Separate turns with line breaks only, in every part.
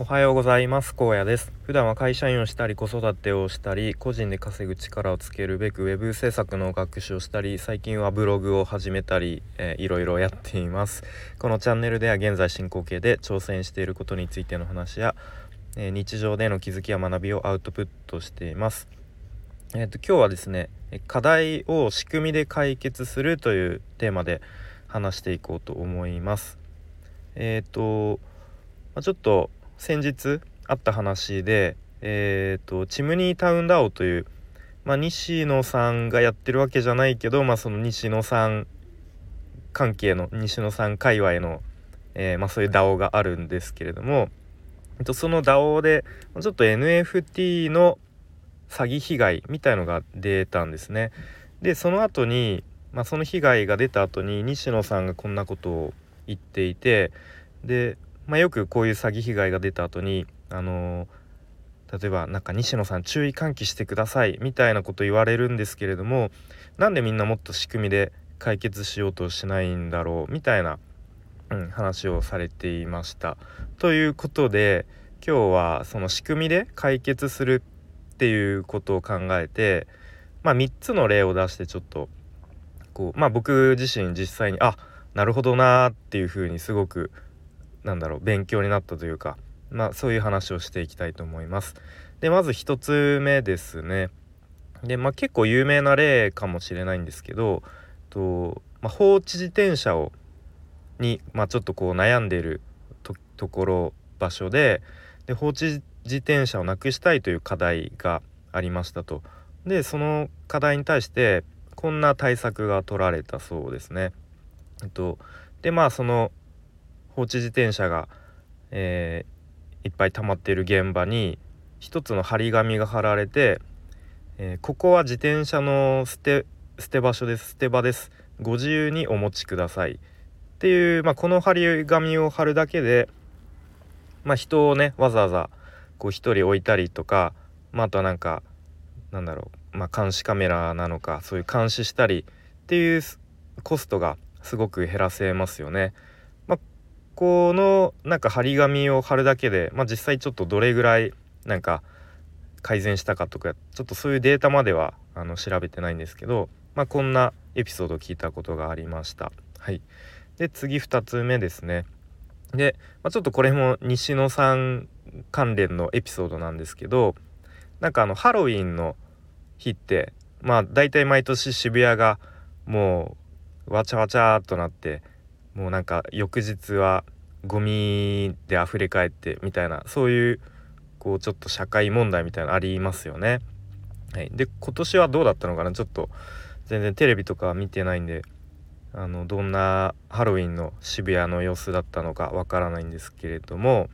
おはようございます。荒野です。普段は会社員をしたり子育てをしたり個人で稼ぐ力をつけるべくウェブ制作の学習をしたり最近はブログを始めたり、えー、いろいろやっています。このチャンネルでは現在進行形で挑戦していることについての話や、えー、日常での気づきや学びをアウトプットしています。えっ、と今日はですね課題を仕組みで解決するというテーマで話していこうと思います。えっ、と、まあ、ちょっと先日あった話で、えーと、チムニータウンダオという、まあ、西野さんがやってるわけじゃないけど、まあ、その西野さん関係の西野さん界隈の、えー、まあ、そういう DAO があるんですけれども、えっと、その DAO でちょっと NFT の詐欺被害みたいのが出たんですね。でその後に、まあ、その被害が出た後に西野さんがこんなことを言っていてでまあ、よくこういう詐欺被害が出た後にあのー、例えばなんか西野さん注意喚起してくださいみたいなこと言われるんですけれどもなんでみんなもっと仕組みで解決しようとしないんだろうみたいな、うん、話をされていました。ということで今日はその仕組みで解決するっていうことを考えて、まあ、3つの例を出してちょっとこうまあ僕自身実際にあなるほどなーっていうふうにすごく思なんだろう勉強になったというかまあそういう話をしていきたいと思います。でまず1つ目ですね。でまあ結構有名な例かもしれないんですけどと、まあ、放置自転車をに、まあ、ちょっとこう悩んでいるところ場所でで放置自転車をなくしたいという課題がありましたと。でその課題に対してこんな対策が取られたそうですね。えっと、でまあその放置自転車が、えー、いっぱい溜まっている現場に一つの張り紙が貼られて、えー、ここは自転車の捨て捨て場所です。捨て場です。ご自由にお持ちください。っていう、まあ、この張り紙を貼るだけで、まあ、人をねわざわざこう1人置いたりとか、まあ、あとはなんかなんだろう、ま、監視カメラなのかそういう監視したりっていうコストがすごく減らせますよね。このなんか張り紙を貼るだけで、まあ、実際ちょっとどれぐらいなんか改善したかとかちょっとそういうデータまではあの調べてないんですけど、まあ、こんなエピソードを聞いたことがありました。はい、で次2つ目ですね。で、まあ、ちょっとこれも西野さん関連のエピソードなんですけどなんかあのハロウィンの日ってまあ大体毎年渋谷がもうわちゃわちゃっとなってもうなんか翌日はゴミで溢れ返ってみたいなそういうこうちょっと社会問題みたいなのありますよね。はい、で今年はどうだったのかな？ちょっと全然テレビとか見てないんであのどんなハロウィンの渋谷の様子だったのかわからないんですけれども。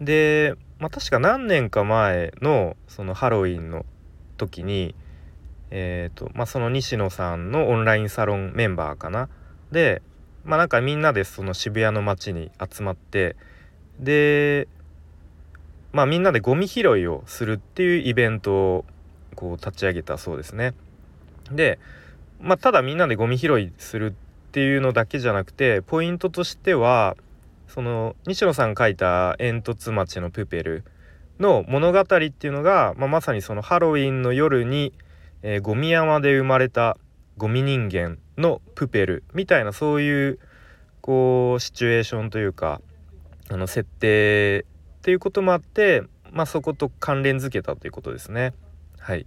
で、まあ、確か何年か前のそのハロウィンの時にえーとまあ、その西野さんのオンラインサロンメンバーかな？でまあなんかみんなでその渋谷の街に集まってでまあみんなでゴミ拾いをするっていうイベントをこう立ち上げたそうですね。でまあただみんなでゴミ拾いするっていうのだけじゃなくてポイントとしてはその西野さん書いた「煙突町のプペル」の物語っていうのが、まあ、まさにそのハロウィンの夜に、えー、ゴミ山で生まれたゴミ人間のプペルみたいなそういうこうシチュエーションというかあの設定っていうこともあってまあそこと関連づけたということですね。はい、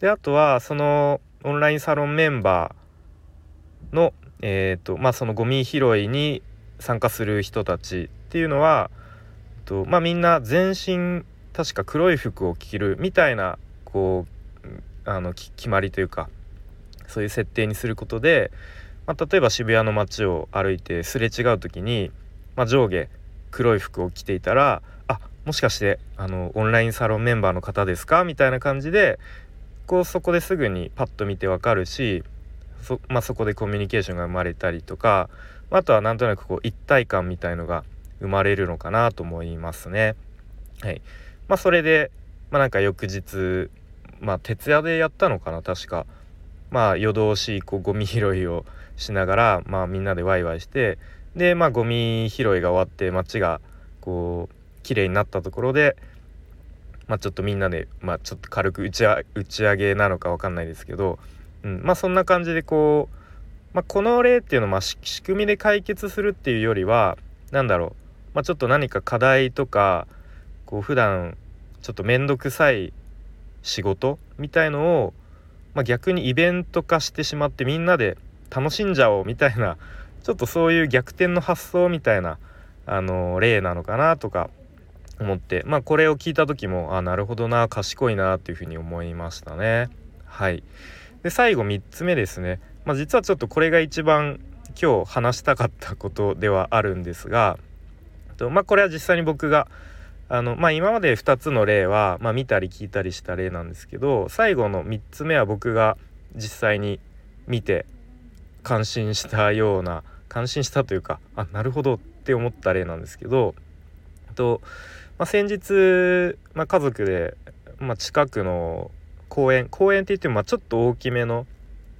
であとはそのオンラインサロンメンバーのえーとまあ、そのゴミ拾いに参加する人たちっていうのはと、まあ、みんな全身確か黒い服を着るみたいなこうあの決まりというかそういう設定にすることで、まあ、例えば渋谷の街を歩いてすれ違う時に、まあ、上下黒い服を着ていたらあもしかしてあのオンラインサロンメンバーの方ですか？みたいな感じでこうそこですぐにパッと見てわかるしそ,、まあ、そこでコミュニケーションが生まれたりとかあとはなんとなくこう一体感みたいのが生まれるのかなと思いますね。はいまあ、それで、まあ、なんか翌日、まあ、徹夜でやったのかな確か。まあ夜通しこうゴミ拾いをしながら、まあ、みんなでワイワイしてでまあゴミ拾いが終わって街がこう綺麗になったところでまあちょっとみんなでまあちょっと軽く打ち打ち上げなのか分かんないですけど、うん、まあそんな感じでこう、まあ、この例っていうのはま仕組みで解決するっていうよりは何だろう、まあ、ちょっと何か課題とかこう普段ちょっと面倒くさい仕事みたいのを、まあ、逆にイベント化してしまってみんなで楽しんじゃおうみたいなちょっとそういう逆転の発想みたいな、あの例なのかなとか思ってまあこれを聞いた時もあなるほどな賢いなっていうふうに思いましたね。はいで最後3つ目ですね、まあ、実はちょっとこれが一番今日話したかったことではあるんですがと、まあ、これは実際に僕があのまあ今まで2つの例は、まあ、見たり聞いたりした例なんですけど最後の3つ目は僕が実際に見て感心したような感心したというかあなるほどって思った例なんですけどと、まあ、先日、まあ、家族で、まあ、近くの公園公園って言ってもまちょっと大きめの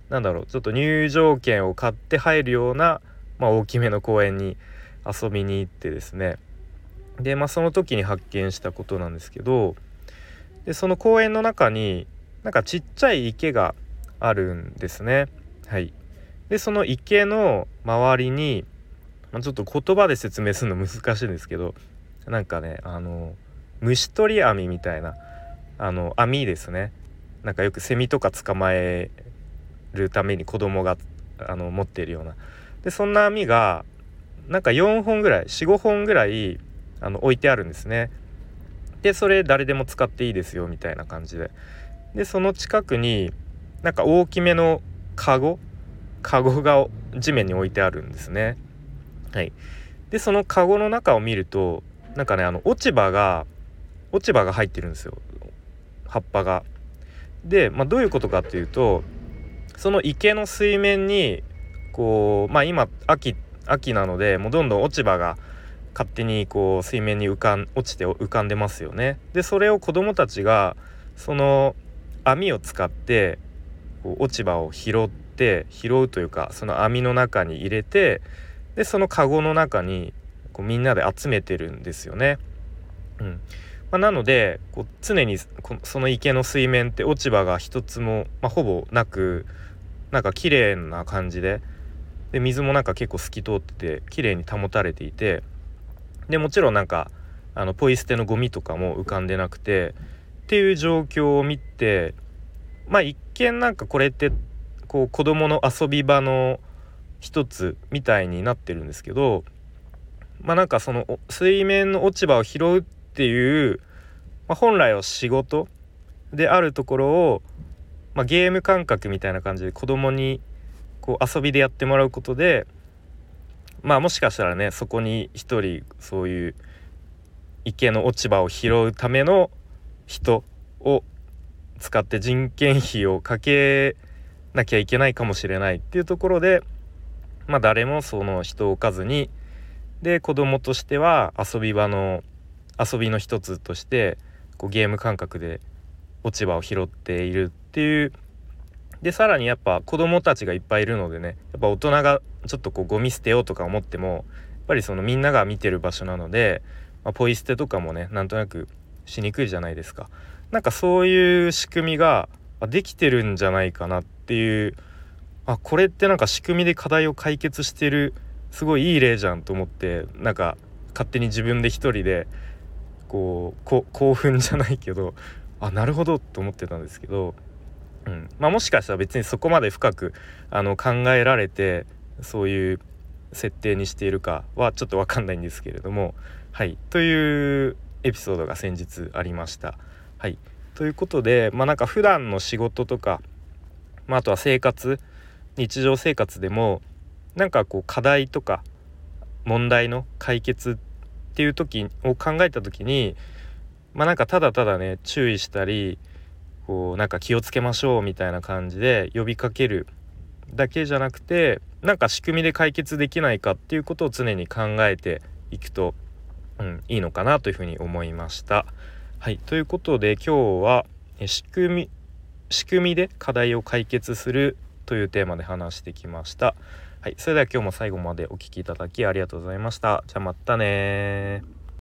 なんだろうちょっと入場券を買って入るような、ま、大きめの公園に遊びに行ってですねでまあその時に発見したことなんですけどでその公園の中になんかちっちゃい池があるんですね。はい、でその池の周りに、まあ、ちょっと言葉で説明するの難しいんですけどなんかねあの虫取り網みたいなあの網ですね。なんかよくセミとか捕まえるために子供があの持っているような。でそんな網がなんか4本ぐらい45本ぐらいあの置いてあるんですね。でそれ誰でも使っていいですよみたいな感じで。でその近くになんか大きめのカゴカゴが地面に置いてあるんですね。はい、でそのカゴの中を見るとなんかねあの落ち葉が落ち葉が入ってるんですよ葉っぱが。で、まあ、どういうことかっていうとその池の水面にこうまあ今秋秋なのでもうどんどん落ち葉が勝手にこう水面に浮かん落ちて浮かんでますよね。でそれを子どもたちがその網を使ってこう落ち葉を拾って拾うというかその網の中に入れてでそのカゴの中にこうみんなで集めてるんですよね。うんまあ、なのでこう常にその池の水面って落ち葉が一つも、まあ、ほぼなくなんか綺麗な感じでで水もなんか結構透き通ってて綺麗に保たれていてでもちろんなんかあのポイ捨てのゴミとかも浮かんでなくてっていう状況を見てまあ一見なんかこれってこう子供の遊び場の一つみたいになってるんですけどまあなんかその水面の落ち葉を拾うっていう、まあ、本来は仕事であるところを、まあ、ゲーム感覚みたいな感じで子供にこう遊びでやってもらうことでまあもしかしたらねそこに一人そういう池の落ち葉を拾うための人を使って人件費をかけなきゃいけないかもしれないっていうところでまあ誰もその人を置かずにで子供としては遊び場の遊びの一つとしてこうゲーム感覚で落ち葉を拾っているっていうでさらにやっぱ子供たちがいっぱいいるのでねやっぱ大人がちょっとこうゴミ捨てようとか思ってもやっぱりそのみんなが見てる場所なので、まあ、ポイ捨てとかもねなんとなくしにくいじゃないですか。なんかそういう仕組みができてるんじゃないかなっていうあこれってなんか仕組みで課題を解決してるすごいいい例じゃんと思ってなんか勝手に自分で一人でこう興奮じゃないけどあなるほどと思ってたんですけどうん。まあ、もしかしたら別にそこまで深くあの考えられてそういう設定にしているかはちょっと分かんないんですけれども。はい。というエピソードが先日ありました。はい。ということでまあなんか普段の仕事とか、まあ、あとは生活日常生活でもなんかこう課題とか問題の解決っていう時を考えた時にまあなんかただただね注意したりこうなんか気をつけましょうみたいな感じで呼びかけるだけじゃなくてなんか仕組みで解決できないかっていうことを常に考えていくと、うん、いいのかなというふうに思いました。はいということで今日は仕組み仕組みで課題を解決するというテーマで話してきました。はい、それでは今日も最後までお聴きいただきありがとうございました。じゃあまたね